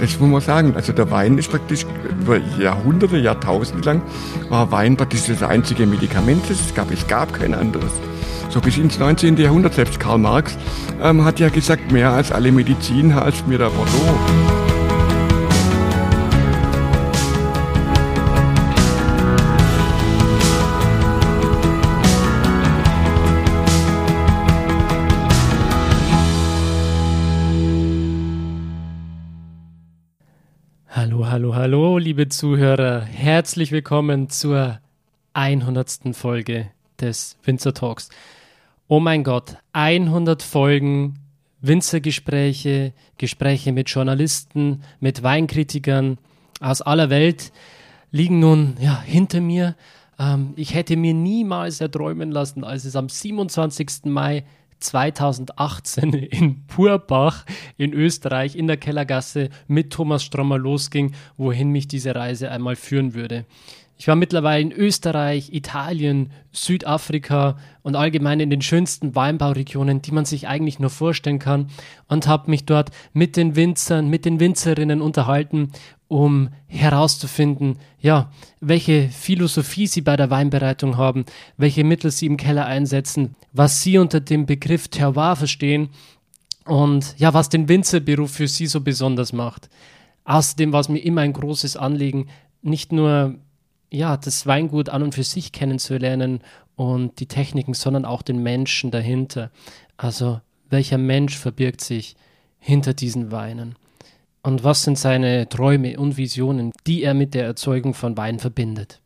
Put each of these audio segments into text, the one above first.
Das muss man sagen. Also der Wein ist praktisch über Jahrhunderte, Jahrtausende lang war Wein praktisch das einzige Medikament, das es gab. Es gab kein anderes. So bis ins 19. Jahrhundert, selbst Karl Marx ähm, hat ja gesagt, mehr als alle Medizin half mir der Bordeaux. Hallo, liebe Zuhörer. Herzlich willkommen zur 100. Folge des Winzer Talks. Oh mein Gott, 100 Folgen Winzergespräche, Gespräche mit Journalisten, mit Weinkritikern aus aller Welt liegen nun ja, hinter mir. Ähm, ich hätte mir niemals erträumen lassen, als es am 27. Mai 2018 in Purbach in Österreich in der Kellergasse mit Thomas Strommer losging, wohin mich diese Reise einmal führen würde. Ich war mittlerweile in Österreich, Italien, Südafrika und allgemein in den schönsten Weinbauregionen, die man sich eigentlich nur vorstellen kann und habe mich dort mit den Winzern, mit den Winzerinnen unterhalten, um herauszufinden, ja, welche Philosophie sie bei der Weinbereitung haben, welche Mittel sie im Keller einsetzen, was sie unter dem Begriff Terroir verstehen und ja, was den Winzerberuf für sie so besonders macht. Außerdem war es mir immer ein großes Anliegen, nicht nur ja, das Weingut an und für sich kennenzulernen und die Techniken, sondern auch den Menschen dahinter. Also welcher Mensch verbirgt sich hinter diesen Weinen? Und was sind seine Träume und Visionen, die er mit der Erzeugung von Wein verbindet?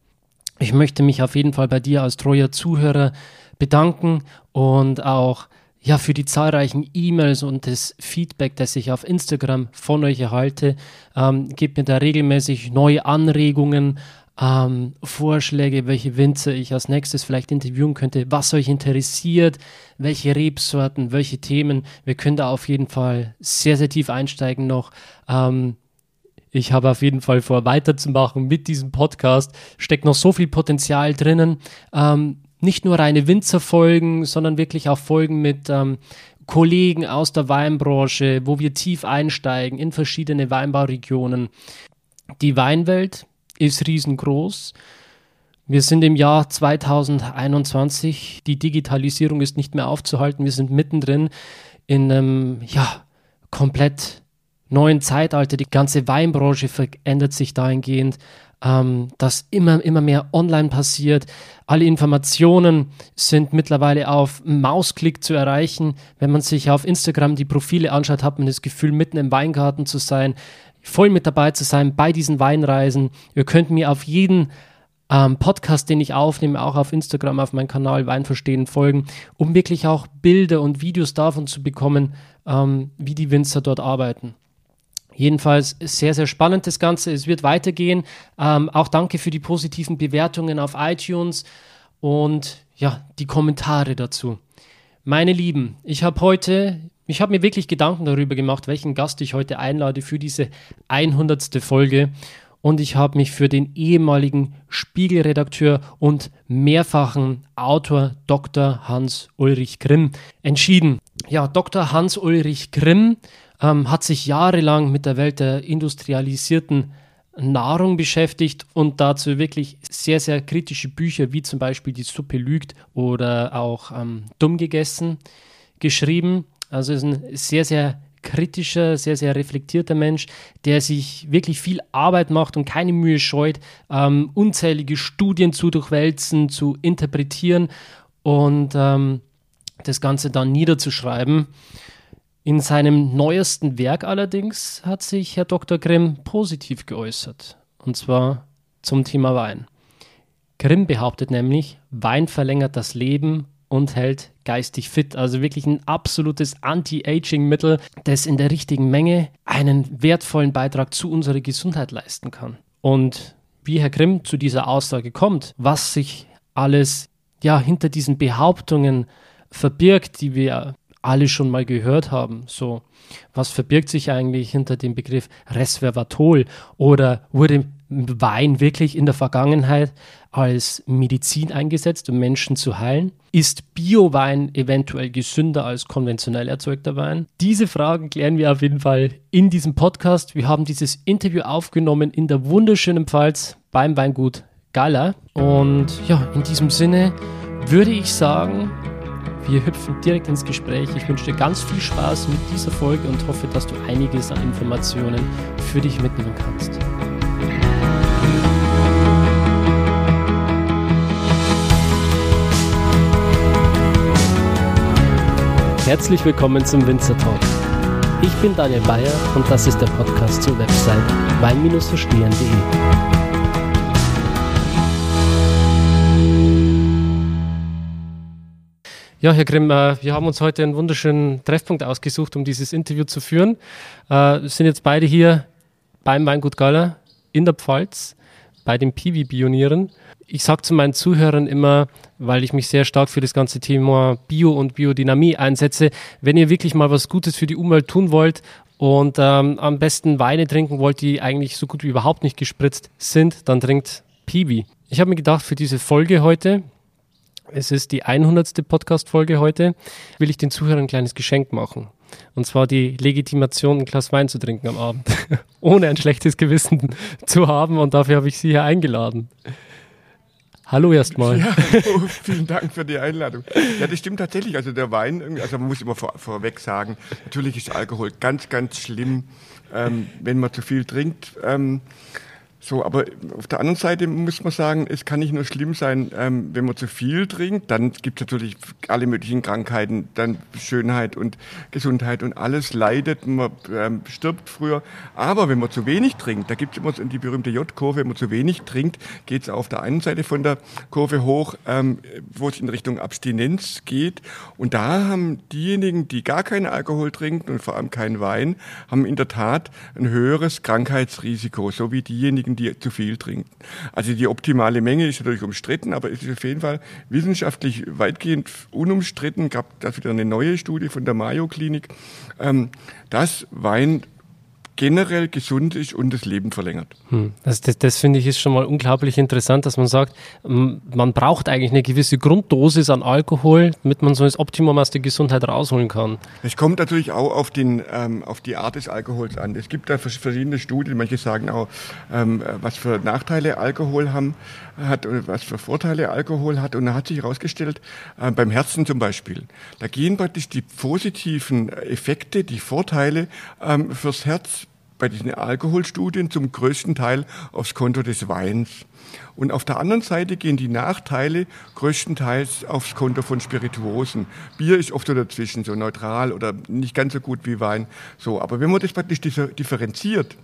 Ich möchte mich auf jeden Fall bei dir als treuer Zuhörer bedanken und auch ja, für die zahlreichen E-Mails und das Feedback, das ich auf Instagram von euch erhalte. Ähm, gebt mir da regelmäßig neue Anregungen, ähm, Vorschläge, welche Winzer ich als nächstes vielleicht interviewen könnte, was euch interessiert, welche Rebsorten, welche Themen. Wir können da auf jeden Fall sehr, sehr tief einsteigen noch. Ähm, ich habe auf jeden Fall vor, weiterzumachen mit diesem Podcast. Steckt noch so viel Potenzial drinnen. Ähm, nicht nur reine Winzerfolgen, sondern wirklich auch Folgen mit ähm, Kollegen aus der Weinbranche, wo wir tief einsteigen in verschiedene Weinbauregionen. Die Weinwelt ist riesengroß. Wir sind im Jahr 2021. Die Digitalisierung ist nicht mehr aufzuhalten. Wir sind mittendrin in einem ja, komplett neuen Zeitalter. Die ganze Weinbranche verändert sich dahingehend, ähm, dass immer, immer mehr online passiert. Alle Informationen sind mittlerweile auf Mausklick zu erreichen. Wenn man sich auf Instagram die Profile anschaut, hat man das Gefühl, mitten im Weingarten zu sein voll mit dabei zu sein bei diesen Weinreisen. Ihr könnt mir auf jeden ähm, Podcast, den ich aufnehme, auch auf Instagram, auf meinem Kanal Weinverstehen folgen, um wirklich auch Bilder und Videos davon zu bekommen, ähm, wie die Winzer dort arbeiten. Jedenfalls sehr, sehr spannend das Ganze. Es wird weitergehen. Ähm, auch danke für die positiven Bewertungen auf iTunes und ja, die Kommentare dazu. Meine Lieben, ich habe heute ich habe mir wirklich Gedanken darüber gemacht, welchen Gast ich heute einlade für diese 100. Folge. Und ich habe mich für den ehemaligen Spiegelredakteur und mehrfachen Autor Dr. Hans-Ulrich Grimm entschieden. Ja, Dr. Hans-Ulrich Grimm ähm, hat sich jahrelang mit der Welt der industrialisierten Nahrung beschäftigt und dazu wirklich sehr, sehr kritische Bücher wie zum Beispiel Die Suppe lügt oder auch ähm, Dumm gegessen geschrieben. Also ist ein sehr, sehr kritischer, sehr, sehr reflektierter Mensch, der sich wirklich viel Arbeit macht und keine Mühe scheut, ähm, unzählige Studien zu durchwälzen, zu interpretieren und ähm, das Ganze dann niederzuschreiben. In seinem neuesten Werk allerdings hat sich Herr Dr. Grimm positiv geäußert, und zwar zum Thema Wein. Grimm behauptet nämlich, Wein verlängert das Leben und hält geistig fit. Also wirklich ein absolutes Anti-Aging-Mittel, das in der richtigen Menge einen wertvollen Beitrag zu unserer Gesundheit leisten kann. Und wie Herr Grimm zu dieser Aussage kommt, was sich alles ja hinter diesen Behauptungen verbirgt, die wir alle schon mal gehört haben. So, was verbirgt sich eigentlich hinter dem Begriff Resveratrol oder wurde Wein wirklich in der Vergangenheit als Medizin eingesetzt, um Menschen zu heilen? Ist Biowein eventuell gesünder als konventionell erzeugter Wein? Diese Fragen klären wir auf jeden Fall in diesem Podcast. Wir haben dieses Interview aufgenommen in der wunderschönen Pfalz beim Weingut Galler. Und ja, in diesem Sinne würde ich sagen, wir hüpfen direkt ins Gespräch. Ich wünsche dir ganz viel Spaß mit dieser Folge und hoffe, dass du einiges an Informationen für dich mitnehmen kannst. Herzlich willkommen zum Winzer Talk. Ich bin Daniel Bayer und das ist der Podcast zur Website wein-verstehen.de. Ja, Herr Grimm, äh, wir haben uns heute einen wunderschönen Treffpunkt ausgesucht, um dieses Interview zu führen. Äh, wir sind jetzt beide hier beim Weingut Galler in der Pfalz bei den Piwi-Pionieren. Ich sage zu meinen Zuhörern immer, weil ich mich sehr stark für das ganze Thema Bio und Biodynamie einsetze, wenn ihr wirklich mal was Gutes für die Umwelt tun wollt und ähm, am besten Weine trinken wollt, die eigentlich so gut wie überhaupt nicht gespritzt sind, dann trinkt Piwi. Ich habe mir gedacht, für diese Folge heute, es ist die 100. Podcast-Folge heute. Will ich den Zuhörern ein kleines Geschenk machen. Und zwar die Legitimation, ein Glas Wein zu trinken am Abend. Ohne ein schlechtes Gewissen zu haben. Und dafür habe ich Sie hier eingeladen. Hallo erstmal. Ja, oh, vielen Dank für die Einladung. Ja, das stimmt tatsächlich. Also der Wein, also man muss immer vor, vorweg sagen, natürlich ist Alkohol ganz, ganz schlimm, ähm, wenn man zu viel trinkt. Ähm, so, aber auf der anderen Seite muss man sagen, es kann nicht nur schlimm sein, ähm, wenn man zu viel trinkt, dann gibt es natürlich alle möglichen Krankheiten, dann Schönheit und Gesundheit und alles leidet, man ähm, stirbt früher. Aber wenn man zu wenig trinkt, da gibt es immer die berühmte J-Kurve, wenn man zu wenig trinkt, geht es auf der einen Seite von der Kurve hoch, ähm, wo es in Richtung Abstinenz geht. Und da haben diejenigen, die gar keinen Alkohol trinken und vor allem keinen Wein, haben in der Tat ein höheres Krankheitsrisiko, so wie diejenigen, trinken, die zu viel trinken. Also die optimale Menge ist natürlich umstritten, aber es ist auf jeden Fall wissenschaftlich weitgehend unumstritten. Gab da wieder eine neue Studie von der Mayo Klinik, ähm, dass Wein generell gesund ist und das Leben verlängert. Hm. Also das, das finde ich ist schon mal unglaublich interessant, dass man sagt, man braucht eigentlich eine gewisse Grunddosis an Alkohol, damit man so das Optimum aus der Gesundheit rausholen kann. Es kommt natürlich auch auf, den, ähm, auf die Art des Alkohols an. Es gibt da verschiedene Studien, manche sagen auch, ähm, was für Nachteile Alkohol haben, hat oder was für Vorteile Alkohol hat. Und da hat sich herausgestellt, äh, beim Herzen zum Beispiel, da gehen praktisch die positiven Effekte, die Vorteile ähm, fürs Herz bei diesen Alkoholstudien zum größten Teil aufs Konto des Weins. Und auf der anderen Seite gehen die Nachteile größtenteils aufs Konto von Spirituosen. Bier ist oft so dazwischen, so neutral oder nicht ganz so gut wie Wein. So, aber wenn man das praktisch differenziert,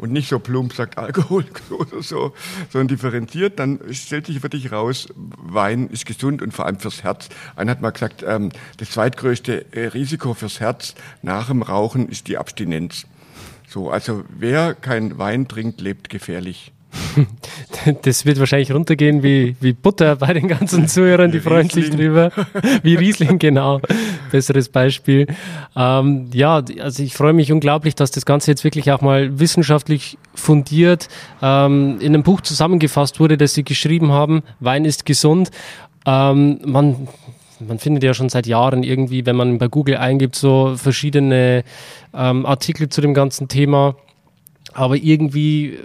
und nicht so plump sagt Alkohol oder so, sondern differenziert, dann stellt sich wirklich raus, Wein ist gesund und vor allem fürs Herz. Einer hat mal gesagt, ähm, das zweitgrößte äh, Risiko fürs Herz nach dem Rauchen ist die Abstinenz. So, also wer kein Wein trinkt, lebt gefährlich. Das wird wahrscheinlich runtergehen wie, wie Butter bei den ganzen Zuhörern, die freuen sich drüber. Wie Riesling, genau. Besseres Beispiel. Ähm, ja, also ich freue mich unglaublich, dass das Ganze jetzt wirklich auch mal wissenschaftlich fundiert ähm, in einem Buch zusammengefasst wurde, das Sie geschrieben haben. Wein ist gesund. Ähm, man man findet ja schon seit Jahren irgendwie, wenn man bei Google eingibt, so verschiedene ähm, Artikel zu dem ganzen Thema. Aber irgendwie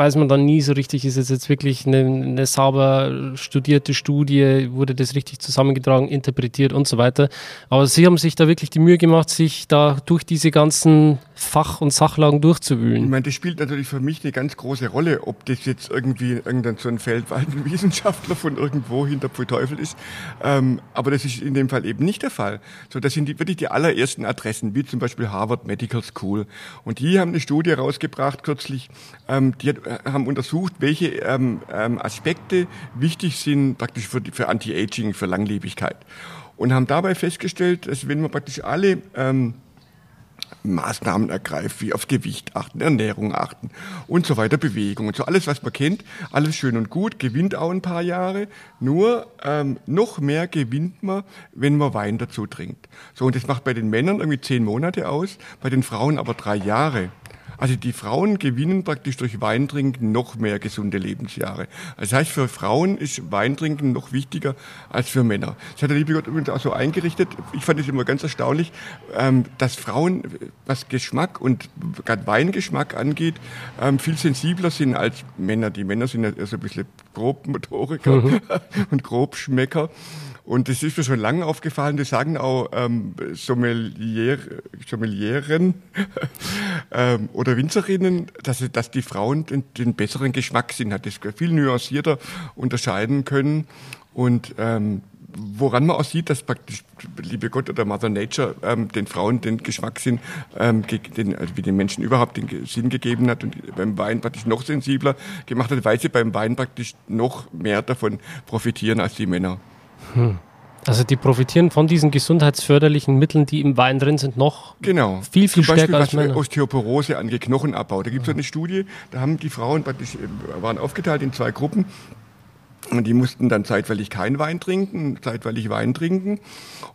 weiß man dann nie so richtig, ist es jetzt wirklich eine, eine sauber studierte Studie, wurde das richtig zusammengetragen, interpretiert und so weiter. Aber sie haben sich da wirklich die Mühe gemacht, sich da durch diese ganzen Fach- und Sachlagen durchzuwühlen. Ich meine, das spielt natürlich für mich eine ganz große Rolle, ob das jetzt irgendwie irgendein so ein Feldwaldenwissenschaftler von irgendwo hinter Pfui ist. Ähm, aber das ist in dem Fall eben nicht der Fall. So, das sind die, wirklich die allerersten Adressen, wie zum Beispiel Harvard Medical School. Und die haben eine Studie rausgebracht kürzlich, ähm, die hat haben untersucht, welche ähm, ähm, Aspekte wichtig sind praktisch für, für Anti-Aging, für Langlebigkeit. Und haben dabei festgestellt, dass wenn man praktisch alle ähm, Maßnahmen ergreift, wie aufs Gewicht achten, Ernährung achten und so weiter, Bewegung und so alles, was man kennt, alles schön und gut, gewinnt auch ein paar Jahre. Nur ähm, noch mehr gewinnt man, wenn man Wein dazu trinkt. So und das macht bei den Männern irgendwie zehn Monate aus, bei den Frauen aber drei Jahre. Also die Frauen gewinnen praktisch durch Weintrinken noch mehr gesunde Lebensjahre. Das heißt, für Frauen ist Weintrinken noch wichtiger als für Männer. Das hat der liebe Gott übrigens auch so eingerichtet. Ich fand es immer ganz erstaunlich, ähm, dass Frauen, was Geschmack und gerade Weingeschmack angeht, ähm, viel sensibler sind als Männer. Die Männer sind ja so ein bisschen Grobmotoriker mhm. und Grobschmecker. Und das ist mir schon lange aufgefallen, das sagen auch ähm, Sommelier, Sommelieren ähm, oder Winzerinnen, dass, dass die Frauen den, den besseren Geschmackssinn hat, das viel nuancierter unterscheiden können. Und ähm, woran man auch sieht, dass praktisch, liebe Gott oder Mother Nature ähm, den Frauen den Geschmackssinn, ähm, den, also wie den Menschen überhaupt den Sinn gegeben hat und beim Wein praktisch noch sensibler gemacht hat, weil sie beim Wein praktisch noch mehr davon profitieren als die Männer. Hm. Also die profitieren von diesen gesundheitsförderlichen Mitteln, die im Wein drin sind, noch genau. viel, viel Zum stärker Beispiel, als Männer. Osteoporose angeht, Knochenabbau. Da gibt es ja. eine Studie, da haben die Frauen praktisch, äh, waren aufgeteilt in zwei Gruppen und die mussten dann zeitweilig keinen Wein trinken, zeitweilig Wein trinken.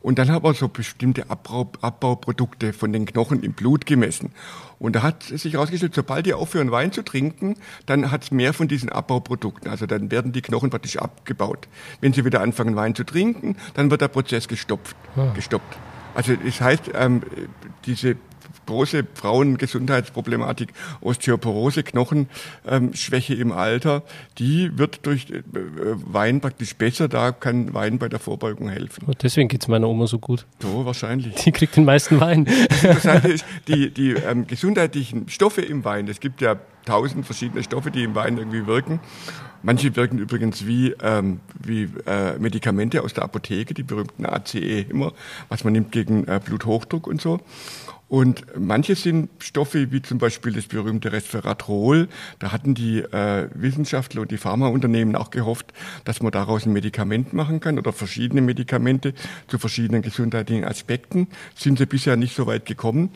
Und dann haben wir so bestimmte Abbau, Abbauprodukte von den Knochen im Blut gemessen. Und da hat sich herausgestellt, sobald die aufhören, Wein zu trinken, dann hat es mehr von diesen Abbauprodukten. Also dann werden die Knochen praktisch abgebaut. Wenn sie wieder anfangen, Wein zu trinken, dann wird der Prozess gestopft, ah. gestoppt. Also das heißt, ähm, diese große Frauengesundheitsproblematik, Osteoporose, Knochenschwäche ähm, im Alter, die wird durch äh, Wein praktisch besser. Da kann Wein bei der Vorbeugung helfen. Und deswegen geht es meiner Oma so gut. So, wahrscheinlich. Die kriegt den meisten Wein. Das Interessante ist, die, die ähm, gesundheitlichen Stoffe im Wein, es gibt ja tausend verschiedene Stoffe, die im Wein irgendwie wirken. Manche wirken übrigens wie, ähm, wie äh, Medikamente aus der Apotheke, die berühmten ACE immer, was man nimmt gegen äh, Bluthochdruck und so. Und manche sind Stoffe wie zum Beispiel das berühmte Resveratrol. Da hatten die äh, Wissenschaftler und die Pharmaunternehmen auch gehofft, dass man daraus ein Medikament machen kann oder verschiedene Medikamente zu verschiedenen gesundheitlichen Aspekten. Sind sie bisher nicht so weit gekommen.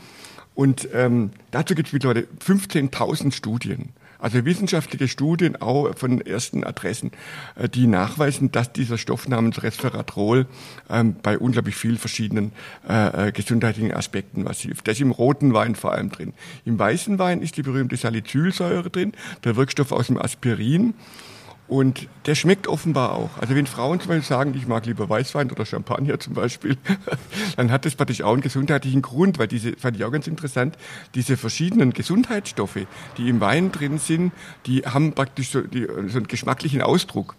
Und ähm, dazu gibt es mittlerweile 15.000 Studien. Also wissenschaftliche Studien auch von ersten Adressen, äh, die nachweisen, dass dieser Stoff namens Resveratrol ähm, bei unglaublich vielen verschiedenen äh, äh, gesundheitlichen Aspekten was hilft. Das ist im roten Wein vor allem drin. Im weißen Wein ist die berühmte Salicylsäure drin, der Wirkstoff aus dem Aspirin. Und der schmeckt offenbar auch. Also wenn Frauen zum Beispiel sagen, ich mag lieber Weißwein oder Champagner zum Beispiel, dann hat das praktisch auch einen gesundheitlichen Grund, weil diese, fand ich auch ganz interessant, diese verschiedenen Gesundheitsstoffe, die im Wein drin sind, die haben praktisch so, die, so einen geschmacklichen Ausdruck.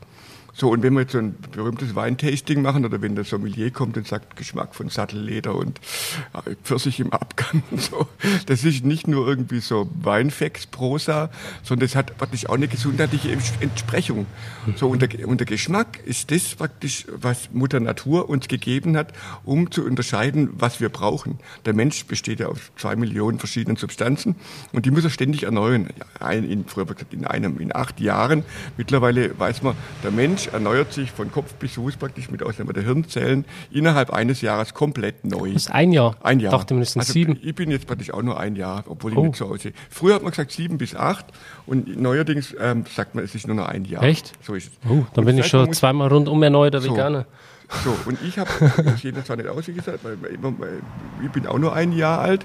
So, und wenn wir jetzt so ein berühmtes Weintasting machen oder wenn der Sommelier kommt und sagt Geschmack von Sattelleder und äh, Pfirsich im Abgang und so, das ist nicht nur irgendwie so Weinfacts-Prosa, sondern das hat praktisch auch eine gesundheitliche Entsprechung. So, und der, und der Geschmack ist das praktisch, was Mutter Natur uns gegeben hat, um zu unterscheiden, was wir brauchen. Der Mensch besteht ja aus zwei Millionen verschiedenen Substanzen und die muss er ständig erneuern. Ein, in, früher gesagt, in einem, in acht Jahren. Mittlerweile weiß man, der Mensch erneuert sich von Kopf bis Fuß praktisch mit Ausnahme der Hirnzellen innerhalb eines Jahres komplett neu. Das ist ein Jahr? Ein Jahr. Ich dachte, mindestens also sieben. Ich bin jetzt praktisch auch nur ein Jahr, obwohl ich oh. nicht zu Hause. Früher hat man gesagt sieben bis acht und neuerdings ähm, sagt man, es ist nur noch ein Jahr. Echt? So ist es. Oh, dann und bin ich schon zweimal rundum erneuter so. Veganer. So, und ich habe, ich sehe das zwar nicht aus, wie gesagt, weil ich bin auch nur ein Jahr alt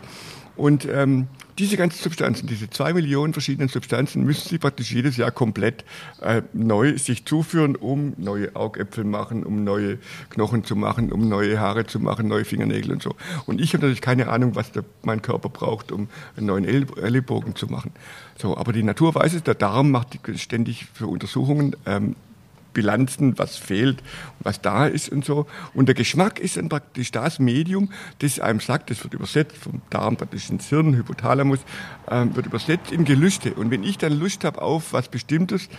und ähm, diese ganzen Substanzen, diese zwei Millionen verschiedenen Substanzen, müssen Sie praktisch jedes Jahr komplett äh, neu sich zuführen, um neue Augäpfel machen, um neue Knochen zu machen, um neue Haare zu machen, neue Fingernägel und so. Und ich habe natürlich keine Ahnung, was der, mein Körper braucht, um einen neuen Ellenbogen zu machen. So, aber die Natur weiß es, der Darm macht ständig für Untersuchungen ähm, Bilanzen, was fehlt, was da ist und so. Und der Geschmack ist dann praktisch das Medium, das einem sagt, das wird übersetzt vom Darm praktisch ins Hirn, Hypothalamus, ähm, wird übersetzt in Gelüste. Und wenn ich dann Lust habe auf was Bestimmtes,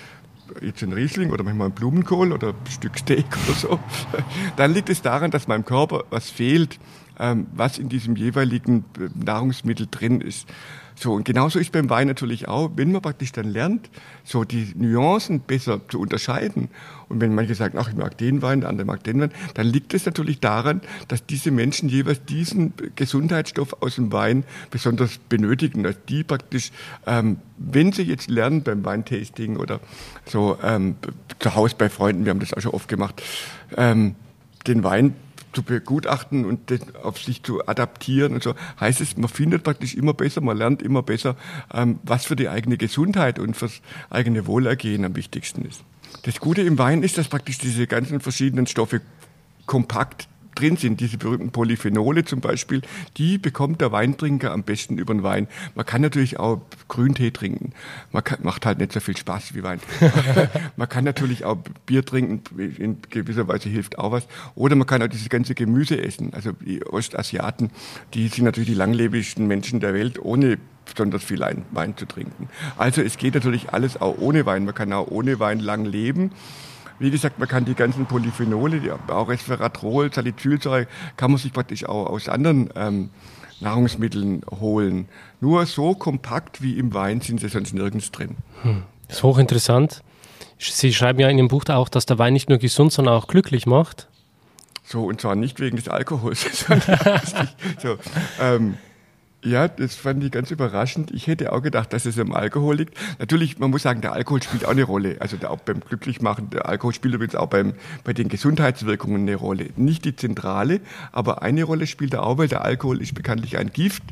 jetzt ein Riesling oder manchmal ein Blumenkohl oder ein Stück Steak oder so, dann liegt es daran, dass meinem Körper was fehlt, ähm, was in diesem jeweiligen äh, Nahrungsmittel drin ist. So, und genauso ist beim Wein natürlich auch, wenn man praktisch dann lernt, so die Nuancen besser zu unterscheiden. Und wenn manche sagen, ach, ich mag den Wein, der andere mag den Wein, dann liegt es natürlich daran, dass diese Menschen jeweils diesen Gesundheitsstoff aus dem Wein besonders benötigen, dass die praktisch, ähm, wenn sie jetzt lernen beim Weintasting oder so ähm, zu Hause bei Freunden, wir haben das auch schon oft gemacht, ähm, den Wein zu begutachten und das auf sich zu adaptieren und so, heißt es, man findet praktisch immer besser, man lernt immer besser, ähm, was für die eigene Gesundheit und fürs eigene Wohlergehen am wichtigsten ist. Das Gute im Wein ist, dass praktisch diese ganzen verschiedenen Stoffe kompakt drin sind, diese berühmten Polyphenole zum Beispiel, die bekommt der Weintrinker am besten über den Wein. Man kann natürlich auch Grüntee trinken. Man kann, macht halt nicht so viel Spaß wie Wein. man kann natürlich auch Bier trinken, in gewisser Weise hilft auch was. Oder man kann auch dieses ganze Gemüse essen. Also die Ostasiaten, die sind natürlich die langlebigsten Menschen der Welt, ohne besonders viel Wein zu trinken. Also es geht natürlich alles auch ohne Wein. Man kann auch ohne Wein lang leben. Wie gesagt, man kann die ganzen Polyphenole, auch Resveratrol, Salicylsäure, kann man sich praktisch auch aus anderen ähm, Nahrungsmitteln holen. Nur so kompakt wie im Wein sind sie sonst nirgends drin. Hm. Das ist hochinteressant. Sie schreiben ja in Ihrem Buch auch, dass der Wein nicht nur gesund, sondern auch glücklich macht. So, und zwar nicht wegen des Alkohols. so, ähm, ja, das fand ich ganz überraschend. Ich hätte auch gedacht, dass es am Alkohol liegt. Natürlich, man muss sagen, der Alkohol spielt auch eine Rolle. Also auch beim Glücklichmachen, der Alkohol spielt übrigens auch beim, bei den Gesundheitswirkungen eine Rolle. Nicht die zentrale, aber eine Rolle spielt er auch, weil der Alkohol ist bekanntlich ein Gift.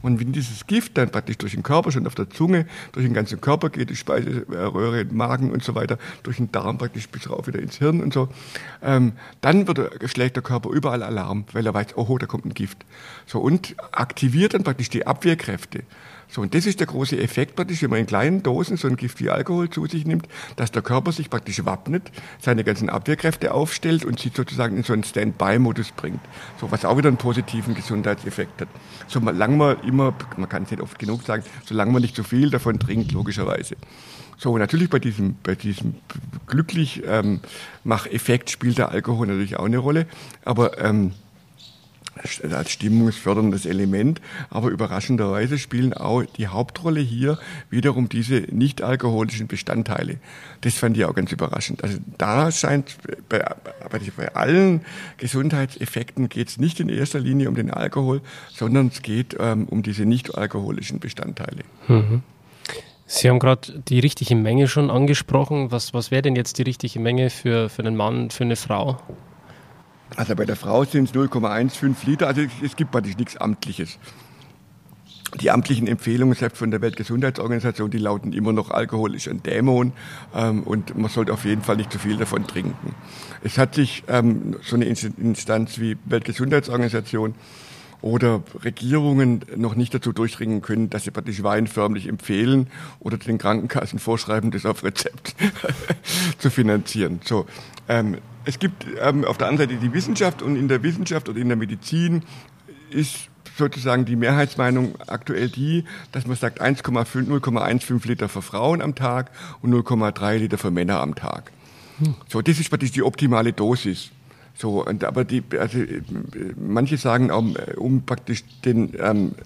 Und wenn dieses Gift dann praktisch durch den Körper, schon auf der Zunge, durch den ganzen Körper geht, die Speiseröhre, Magen und so weiter, durch den Darm praktisch bis rauf wieder ins Hirn und so, ähm, dann wird schlägt der Körper überall Alarm, weil er weiß, oh, da kommt ein Gift. So, und aktiviert dann praktisch praktisch die Abwehrkräfte. So, und das ist der große Effekt praktisch, wenn man in kleinen Dosen so ein Gift wie Alkohol zu sich nimmt, dass der Körper sich praktisch wappnet, seine ganzen Abwehrkräfte aufstellt und sich sozusagen in so einen Standby-Modus bringt. So, was auch wieder einen positiven Gesundheitseffekt hat. Solange man immer, man kann es nicht oft genug sagen, solange man nicht zu viel davon trinkt, logischerweise. So, natürlich bei diesem, bei diesem glücklich ähm, Mach-Effekt spielt der Alkohol natürlich auch eine Rolle, aber ähm, als stimmungsförderndes Element. Aber überraschenderweise spielen auch die Hauptrolle hier wiederum diese nicht alkoholischen Bestandteile. Das fand ich auch ganz überraschend. Also da scheint bei, bei allen Gesundheitseffekten geht es nicht in erster Linie um den Alkohol, sondern es geht ähm, um diese nicht alkoholischen Bestandteile. Mhm. Sie haben gerade die richtige Menge schon angesprochen. Was, was wäre denn jetzt die richtige Menge für, für einen Mann, für eine Frau? Also bei der Frau sind es 0,15 Liter, also es gibt praktisch nichts Amtliches. Die amtlichen Empfehlungen, selbst von der Weltgesundheitsorganisation, die lauten immer noch, Alkohol ist ein Dämon ähm, und man sollte auf jeden Fall nicht zu viel davon trinken. Es hat sich ähm, so eine Instanz wie Weltgesundheitsorganisation oder Regierungen noch nicht dazu durchdringen können, dass sie praktisch Wein förmlich empfehlen oder den Krankenkassen vorschreiben, das auf Rezept zu finanzieren. So, ähm, es gibt ähm, auf der anderen Seite die Wissenschaft und in der Wissenschaft oder in der Medizin ist sozusagen die Mehrheitsmeinung aktuell die, dass man sagt 0,15 Liter für Frauen am Tag und 0,3 Liter für Männer am Tag. Hm. So, das ist praktisch die optimale Dosis. So, und aber die, also manche sagen auch, um praktisch den ähm,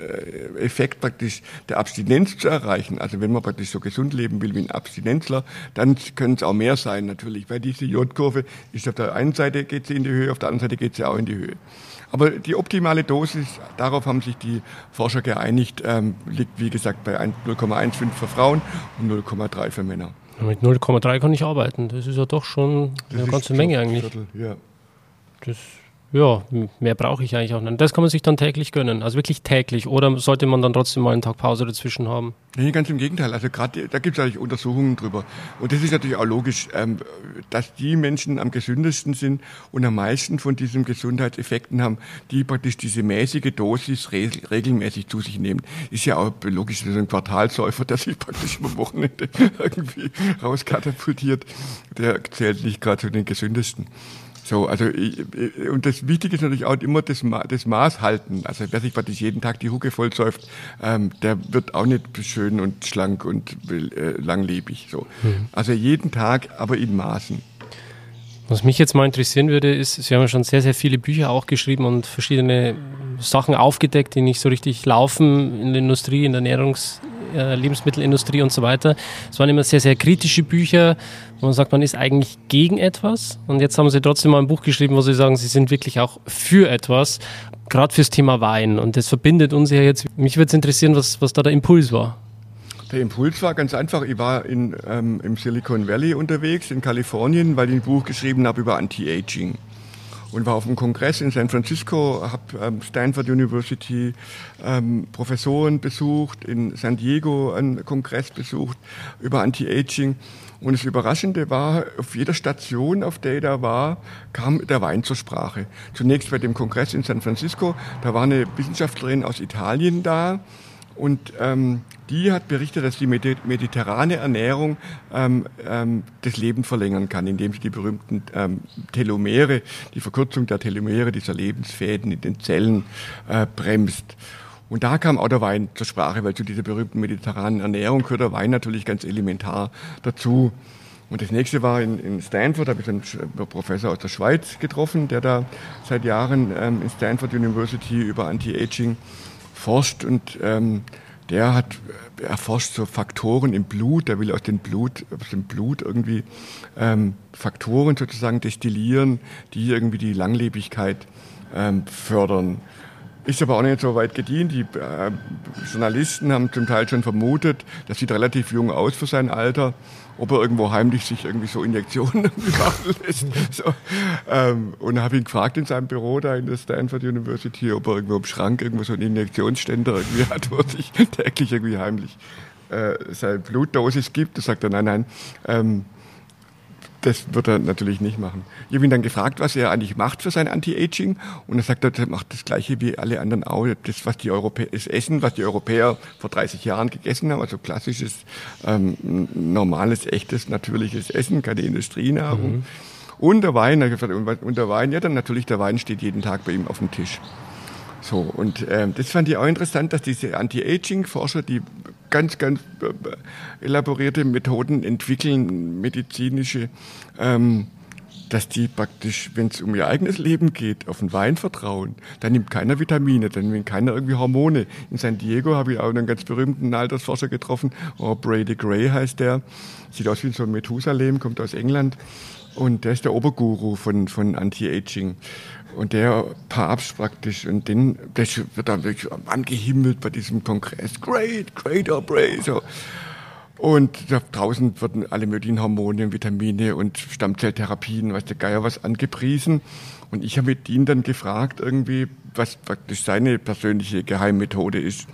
Effekt praktisch der Abstinenz zu erreichen, also wenn man praktisch so gesund leben will wie ein Abstinenzler, dann können es auch mehr sein natürlich, weil diese J-Kurve ist auf der einen Seite geht sie in die Höhe, auf der anderen Seite geht sie auch in die Höhe. Aber die optimale Dosis, darauf haben sich die Forscher geeinigt, ähm, liegt wie gesagt bei 0,15 für Frauen und 0,3 für Männer. Mit 0,3 kann ich arbeiten. Das ist ja doch schon eine ganze Menge eigentlich. Viertel, ja das, ja, mehr brauche ich eigentlich auch nicht. Das kann man sich dann täglich gönnen, also wirklich täglich. Oder sollte man dann trotzdem mal einen Tag Pause dazwischen haben? Nee, ganz im Gegenteil. Also gerade da gibt es eigentlich Untersuchungen drüber. Und das ist natürlich auch logisch, ähm, dass die Menschen am gesündesten sind und am meisten von diesen Gesundheitseffekten haben, die praktisch diese mäßige Dosis re regelmäßig zu sich nehmen. Ist ja auch logisch, dass ein Quartalsäufer, der sich praktisch am Wochenende irgendwie rauskatapultiert, der zählt nicht gerade zu den gesündesten. So, also ich, und das Wichtige ist natürlich auch immer das, Ma das Maß halten. Also wer sich praktisch jeden Tag die Hucke vollsäuft, ähm, der wird auch nicht schön und schlank und äh, langlebig. So. Mhm. Also jeden Tag, aber in Maßen. Was mich jetzt mal interessieren würde, ist, Sie haben ja schon sehr, sehr viele Bücher auch geschrieben und verschiedene Sachen aufgedeckt, die nicht so richtig laufen in der Industrie, in der Ernährungs-, äh, Lebensmittelindustrie und so weiter. Es waren immer sehr, sehr kritische Bücher, wo man sagt, man ist eigentlich gegen etwas. Und jetzt haben Sie trotzdem mal ein Buch geschrieben, wo Sie sagen, Sie sind wirklich auch für etwas, gerade fürs Thema Wein. Und das verbindet uns ja jetzt. Mich würde es interessieren, was, was da der Impuls war. Der Impuls war ganz einfach. Ich war in, ähm, im Silicon Valley unterwegs, in Kalifornien, weil ich ein Buch geschrieben habe über Anti-Aging. und war auf einem Kongress in San Francisco, habe ähm, Stanford University ähm, Professoren besucht, in San Diego einen Kongress besucht über Anti-Aging. Und das Überraschende war, auf jeder Station, auf der ich da war, kam der Wein zur Sprache. Zunächst bei dem Kongress in San Francisco, da war eine Wissenschaftlerin aus Italien da, und ähm, die hat berichtet, dass die mediterrane Ernährung ähm, ähm, das Leben verlängern kann, indem sie die berühmten ähm, Telomere, die Verkürzung der Telomere dieser Lebensfäden in den Zellen äh, bremst. Und da kam auch der Wein zur Sprache, weil zu dieser berühmten mediterranen Ernährung gehört der Wein natürlich ganz elementar dazu. Und das nächste war in, in Stanford, habe ich einen Professor aus der Schweiz getroffen, der da seit Jahren ähm, in Stanford University über Anti-Aging forscht und ähm, der hat erforscht so Faktoren im Blut, der will aus dem Blut, aus dem Blut irgendwie ähm, Faktoren sozusagen destillieren, die irgendwie die Langlebigkeit ähm, fördern. Ist aber auch nicht so weit gedient. Die äh, Journalisten haben zum Teil schon vermutet, das sieht relativ jung aus für sein Alter ob er irgendwo heimlich sich irgendwie so Injektionen machen lässt. So, ähm, und habe ihn gefragt in seinem Büro da in der Stanford University, ob er irgendwo im Schrank irgendwo so einen Injektionsständer irgendwie hat, wo er sich täglich irgendwie heimlich äh, seine Blutdosis gibt. Da sagt er, nein, nein, ähm, das wird er natürlich nicht machen. Ich habe ihn dann gefragt, was er eigentlich macht für sein Anti-Aging. Und er sagt, er macht das Gleiche wie alle anderen auch. Das, was die Europäer, das Essen, was die Europäer vor 30 Jahren gegessen haben, also klassisches, ähm, normales, echtes, natürliches Essen, keine Industrienahrung. Mhm. Und der Wein, und der Wein, ja, dann natürlich, der Wein steht jeden Tag bei ihm auf dem Tisch. So, und ähm, das fand ich auch interessant, dass diese Anti-Aging-Forscher, die ganz, ganz äh, elaborierte Methoden entwickeln, medizinische, ähm, dass die praktisch, wenn es um ihr eigenes Leben geht, auf den Wein vertrauen. Da nimmt keiner Vitamine, dann nimmt keiner irgendwie Hormone. In San Diego habe ich auch einen ganz berühmten Altersforscher getroffen, oh, Brady Gray heißt der. Sieht aus wie so ein Methusalem, kommt aus England. Und der ist der Oberguru von, von Anti-Aging. Und der Papst praktisch, und den, der wird dann wirklich angehimmelt bei diesem Kongress. Great, great so. Und da draußen wurden alle möglichen Hormone, Vitamine und Stammzelltherapien, was der Geier was angepriesen. Und ich habe mit ihm dann gefragt irgendwie, was praktisch seine persönliche Geheimmethode ist.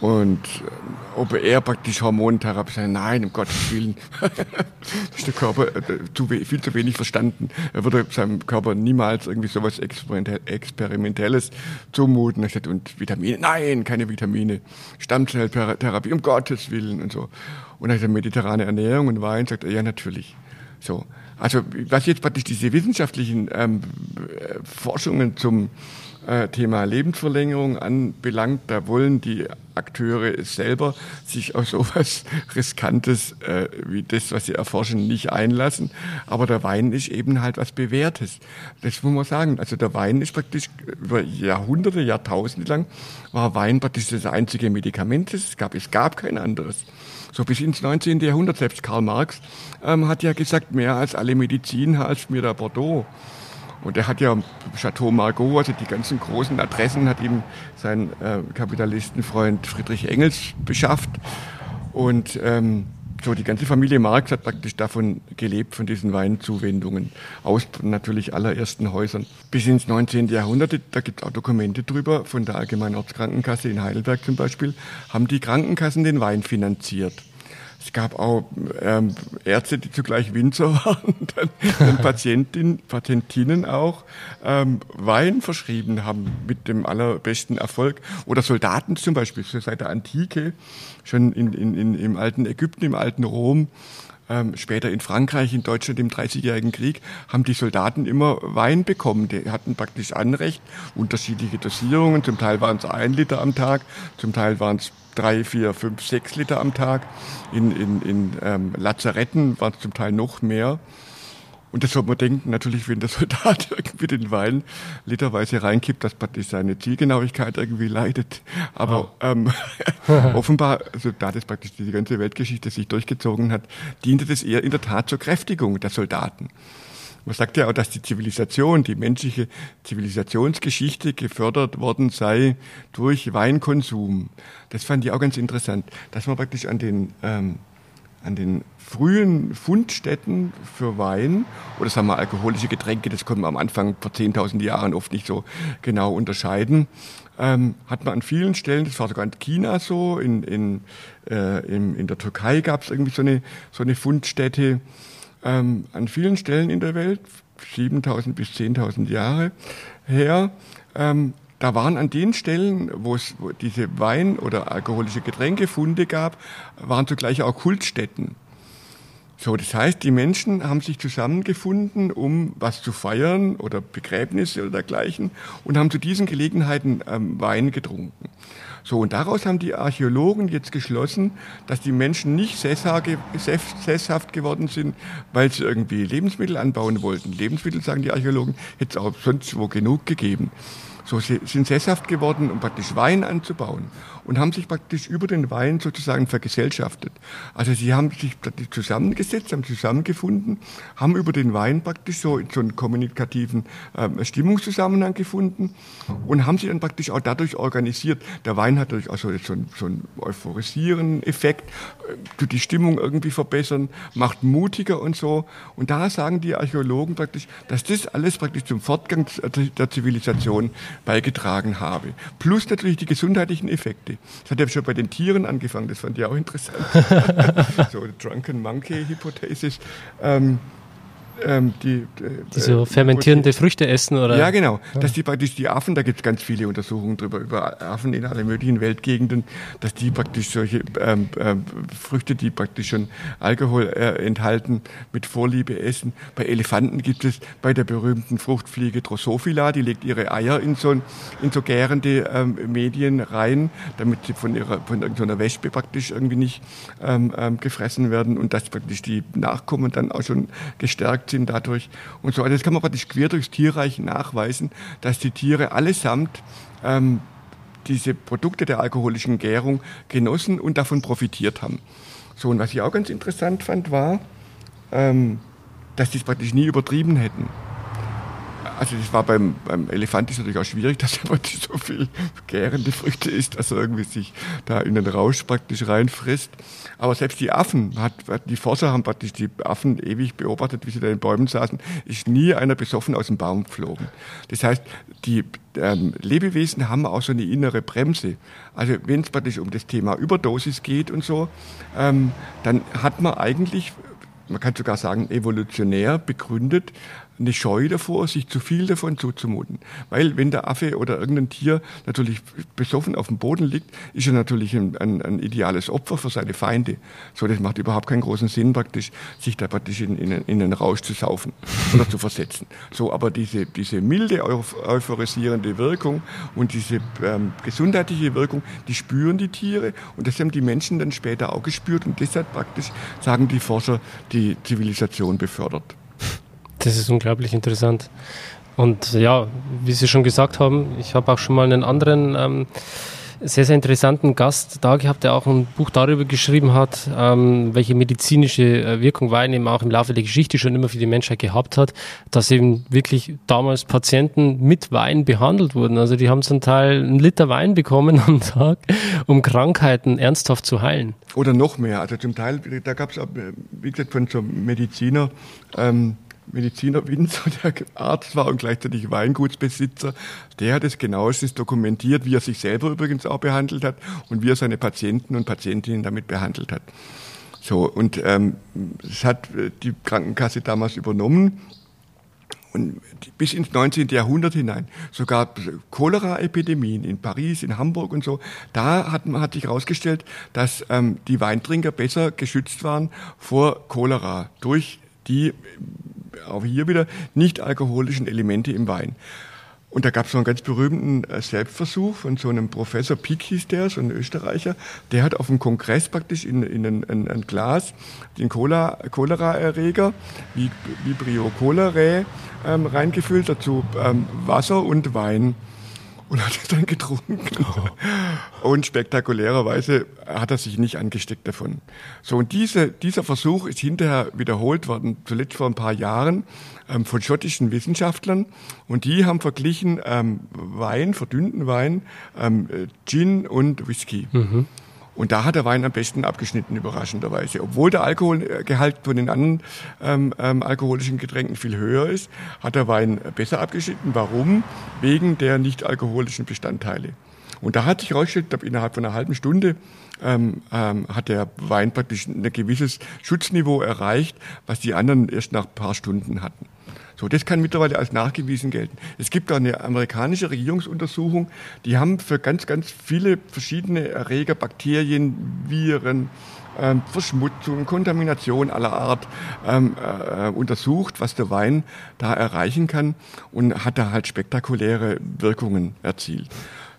Und äh, ob er praktisch Hormontherapie nein, um Gottes Willen, ist der Körper äh, zu, viel zu wenig verstanden. Er würde seinem Körper niemals irgendwie sowas Experimentelles zumuten. Er sagt, und Vitamine, nein, keine Vitamine. Stammzelltherapie, um Gottes Willen und so. Und er sagt, mediterrane Ernährung und Wein, sagt er, ja, natürlich. So. Also, was jetzt praktisch diese wissenschaftlichen ähm, äh, Forschungen zum äh, Thema Lebensverlängerung anbelangt, da wollen die Akteure selber sich auf sowas Riskantes äh, wie das, was sie erforschen, nicht einlassen. Aber der Wein ist eben halt was Bewährtes. Das muss man sagen. Also der Wein ist praktisch über Jahrhunderte, Jahrtausende lang war Wein praktisch das einzige Medikament, das es gab. Es gab kein anderes. So bis ins 19. Jahrhundert. Selbst Karl Marx ähm, hat ja gesagt, mehr als alle Medizin half mir der Bordeaux. Und er hat ja Chateau Margaux, also die ganzen großen Adressen, hat ihm sein äh, Kapitalistenfreund Friedrich Engels beschafft. Und ähm, so die ganze Familie Marx hat praktisch davon gelebt, von diesen Weinzuwendungen, aus natürlich allerersten Häusern. Bis ins 19. Jahrhundert, da gibt es auch Dokumente drüber, von der Allgemeinen Ortskrankenkasse in Heidelberg zum Beispiel, haben die Krankenkassen den Wein finanziert. Es gab auch ähm, Ärzte, die zugleich Winzer waren, dann, dann Patientin, Patientinnen auch ähm, Wein verschrieben haben mit dem allerbesten Erfolg. Oder Soldaten zum Beispiel, seit der Antike, schon in, in, in, im alten Ägypten, im alten Rom, ähm, später in Frankreich, in Deutschland im Dreißigjährigen Krieg, haben die Soldaten immer Wein bekommen. Die hatten praktisch Anrecht, unterschiedliche Dosierungen. Zum Teil waren es ein Liter am Tag, zum Teil waren es drei, vier, fünf, sechs Liter am Tag. In, in, in ähm, Lazaretten waren es zum Teil noch mehr. Und das soll man denken, natürlich, wenn der Soldat irgendwie den Wein literweise reinkippt, dass praktisch seine Zielgenauigkeit irgendwie leidet. Aber oh. ähm, offenbar, also da das praktisch die ganze Weltgeschichte sich durchgezogen hat, diente das eher in der Tat zur Kräftigung der Soldaten. Man sagt ja auch, dass die Zivilisation, die menschliche Zivilisationsgeschichte gefördert worden sei durch Weinkonsum. Das fand ich auch ganz interessant, dass man praktisch an den ähm, an den frühen Fundstätten für Wein. Oder sagen wir alkoholische Getränke, das konnte man am Anfang vor 10.000 Jahren oft nicht so genau unterscheiden, ähm, hat man an vielen Stellen, das war sogar in China so, in, in, äh, in, in der Türkei gab es irgendwie so eine, so eine Fundstätte, ähm, an vielen Stellen in der Welt, 7.000 bis 10.000 Jahre her, ähm, da waren an den Stellen, wo es diese Wein- oder alkoholische Getränkefunde gab, waren zugleich auch Kultstätten. So, das heißt, die Menschen haben sich zusammengefunden, um was zu feiern oder Begräbnisse oder dergleichen und haben zu diesen Gelegenheiten ähm, Wein getrunken. So, und daraus haben die Archäologen jetzt geschlossen, dass die Menschen nicht sesshaft geworden sind, weil sie irgendwie Lebensmittel anbauen wollten. Lebensmittel, sagen die Archäologen, hätte es auch sonst wo genug gegeben. So, sie sind sesshaft geworden, um praktisch Wein anzubauen und haben sich praktisch über den Wein sozusagen vergesellschaftet. Also sie haben sich zusammengesetzt, haben zusammengefunden, haben über den Wein praktisch so, so einen kommunikativen äh, Stimmungszusammenhang gefunden und haben sich dann praktisch auch dadurch organisiert. Der Wein hat natürlich auch so, so, einen, so einen euphorisierenden Effekt, äh, tut die Stimmung irgendwie verbessern, macht mutiger und so. Und da sagen die Archäologen praktisch, dass das alles praktisch zum Fortgang der Zivilisation beigetragen habe. Plus natürlich die gesundheitlichen Effekte. Das hat ja schon bei den Tieren angefangen, das fand ich auch interessant. so, Drunken Monkey Hypothesis. Ähm, ähm, die, die so äh, fermentierende Früchte essen oder? Ja, genau. Ja. Dass die praktisch die Affen, da gibt es ganz viele Untersuchungen drüber, über Affen in allen möglichen Weltgegenden, dass die praktisch solche ähm, ähm, Früchte, die praktisch schon Alkohol äh, enthalten, mit Vorliebe essen. Bei Elefanten gibt es bei der berühmten Fruchtfliege Drosophila, die legt ihre Eier in so, in so gärende ähm, Medien rein, damit sie von ihrer von irgendeiner Wespe praktisch irgendwie nicht ähm, ähm, gefressen werden und dass praktisch die Nachkommen dann auch schon gestärkt sind dadurch und so. Also das kann man praktisch quer durchs Tierreich nachweisen, dass die Tiere allesamt ähm, diese Produkte der alkoholischen Gärung genossen und davon profitiert haben. So, und was ich auch ganz interessant fand, war, ähm, dass die es praktisch nie übertrieben hätten. Also das war beim, beim Elefant ist natürlich auch schwierig, dass er so viel gärende Früchte isst, dass er irgendwie sich da in den Rausch praktisch reinfrisst. Aber selbst die Affen, hat, die Forscher haben praktisch die Affen ewig beobachtet, wie sie da in Bäumen saßen, ist nie einer besoffen aus dem Baum geflogen. Das heißt, die ähm, Lebewesen haben auch so eine innere Bremse. Also wenn es praktisch um das Thema Überdosis geht und so, ähm, dann hat man eigentlich man kann sogar sagen, evolutionär begründet, eine Scheu davor, sich zu viel davon zuzumuten. Weil wenn der Affe oder irgendein Tier natürlich besoffen auf dem Boden liegt, ist er natürlich ein, ein, ein ideales Opfer für seine Feinde. So, das macht überhaupt keinen großen Sinn praktisch, sich da praktisch in, in, in einen Rausch zu saufen oder zu versetzen. So, aber diese, diese milde euphorisierende Wirkung und diese ähm, gesundheitliche Wirkung, die spüren die Tiere und das haben die Menschen dann später auch gespürt und deshalb praktisch, sagen die Forscher, die Zivilisation befördert. Das ist unglaublich interessant. Und ja, wie Sie schon gesagt haben, ich habe auch schon mal einen anderen ähm, sehr, sehr interessanten Gast da gehabt, der auch ein Buch darüber geschrieben hat, ähm, welche medizinische äh, Wirkung Wein eben auch im Laufe der Geschichte schon immer für die Menschheit gehabt hat, dass eben wirklich damals Patienten mit Wein behandelt wurden. Also die haben zum Teil einen Liter Wein bekommen am Tag, um Krankheiten ernsthaft zu heilen. Oder noch mehr. Also zum Teil, da gab es, wie gesagt, von so Mediziner, ähm, Mediziner Winzer, der Arzt war und gleichzeitig Weingutsbesitzer, der hat es genauestens dokumentiert, wie er sich selber übrigens auch behandelt hat und wie er seine Patienten und Patientinnen damit behandelt hat. So, und ähm, das hat äh, die Krankenkasse damals übernommen und bis ins 19. Jahrhundert hinein, sogar Cholera-Epidemien in Paris, in Hamburg und so, da hat, hat sich herausgestellt, dass ähm, die Weintrinker besser geschützt waren vor Cholera durch die auch hier wieder nicht alkoholischen Elemente im Wein. Und da gab es so einen ganz berühmten äh, Selbstversuch von so einem Professor Pick hieß der, so ein Österreicher, der hat auf dem Kongress praktisch in, in ein, ein, ein Glas den Cholera-Erreger, wie Vibrio cholerae, ähm, reingefüllt, dazu ähm, Wasser und Wein und hat es dann getrunken. Oh. Und spektakulärerweise hat er sich nicht angesteckt davon. So, und diese, dieser Versuch ist hinterher wiederholt worden, zuletzt vor ein paar Jahren, ähm, von schottischen Wissenschaftlern. Und die haben verglichen ähm, Wein, verdünnten Wein, ähm, Gin und Whisky. Mhm. Und da hat der Wein am besten abgeschnitten, überraschenderweise. Obwohl der Alkoholgehalt von den anderen ähm, ähm, alkoholischen Getränken viel höher ist, hat der Wein besser abgeschnitten. Warum? Wegen der nicht alkoholischen Bestandteile. Und da hat sich herausgestellt, innerhalb von einer halben Stunde ähm, ähm, hat der Wein praktisch ein gewisses Schutzniveau erreicht, was die anderen erst nach ein paar Stunden hatten. So, das kann mittlerweile als nachgewiesen gelten. Es gibt auch eine amerikanische Regierungsuntersuchung, die haben für ganz, ganz viele verschiedene Erreger, Bakterien, Viren, ähm, Verschmutzung, Kontamination aller Art ähm, äh, untersucht, was der Wein da erreichen kann und hat da halt spektakuläre Wirkungen erzielt.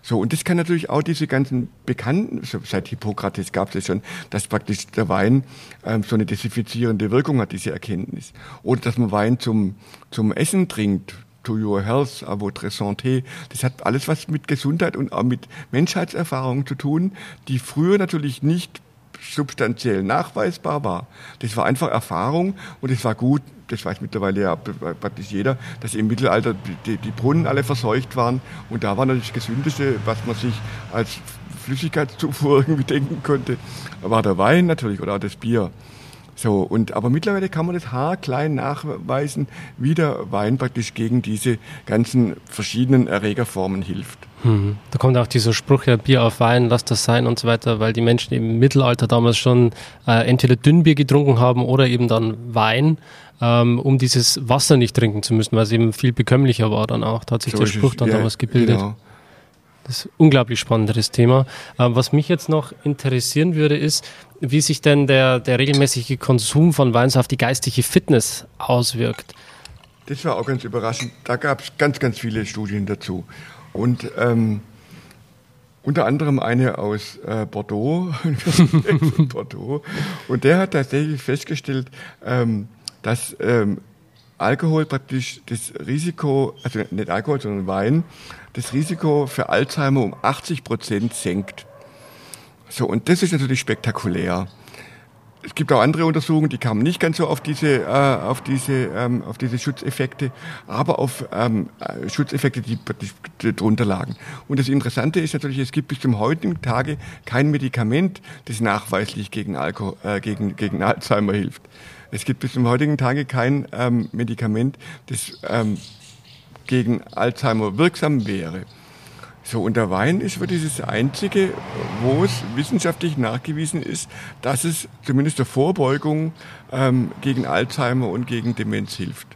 So, und das kann natürlich auch diese ganzen Bekannten, seit Hippokrates gab es ja schon, dass praktisch der Wein ähm, so eine desinfizierende Wirkung hat, diese Erkenntnis. Oder dass man Wein zum, zum Essen trinkt, to your health, à votre santé. Das hat alles was mit Gesundheit und auch mit Menschheitserfahrung zu tun, die früher natürlich nicht substanziell nachweisbar war. Das war einfach Erfahrung und es war gut, das weiß mittlerweile ja praktisch jeder, dass im Mittelalter die, die Brunnen alle verseucht waren und da war natürlich das Gesündeste, was man sich als Flüssigkeitszufuhr irgendwie denken konnte, war der Wein natürlich oder auch das Bier. So, und, aber mittlerweile kann man das haarklein nachweisen, wie der Wein praktisch gegen diese ganzen verschiedenen Erregerformen hilft. Hm. Da kommt auch dieser Spruch, ja, Bier auf Wein, lass das sein und so weiter, weil die Menschen im Mittelalter damals schon äh, entweder Dünnbier getrunken haben oder eben dann Wein, ähm, um dieses Wasser nicht trinken zu müssen, weil es eben viel bekömmlicher war dann auch. Da hat sich so der Spruch dann ja, damals gebildet. Genau. Das ist ein unglaublich spannendes Thema. Äh, was mich jetzt noch interessieren würde, ist, wie sich denn der, der regelmäßige Konsum von Wein auf die geistige Fitness auswirkt. Das war auch ganz überraschend. Da gab es ganz, ganz viele Studien dazu. Und ähm, unter anderem eine aus äh, Bordeaux, Bordeaux. Und der hat tatsächlich festgestellt, ähm, dass ähm, Alkohol praktisch das Risiko, also nicht Alkohol, sondern Wein, das Risiko für Alzheimer um 80 Prozent senkt. So, und das ist natürlich spektakulär. Es gibt auch andere Untersuchungen, die kamen nicht ganz so auf diese, äh, auf diese, ähm, auf diese Schutzeffekte, aber auf ähm, äh, Schutzeffekte, die, die drunter lagen. Und das Interessante ist natürlich, es gibt bis zum heutigen Tage kein Medikament, das nachweislich gegen, Alkohol, äh, gegen, gegen Alzheimer hilft. Es gibt bis zum heutigen Tage kein ähm, Medikament, das ähm, gegen Alzheimer wirksam wäre. So, und der Wein ist für dieses einzige, wo es wissenschaftlich nachgewiesen ist, dass es zumindest der Vorbeugung ähm, gegen Alzheimer und gegen Demenz hilft.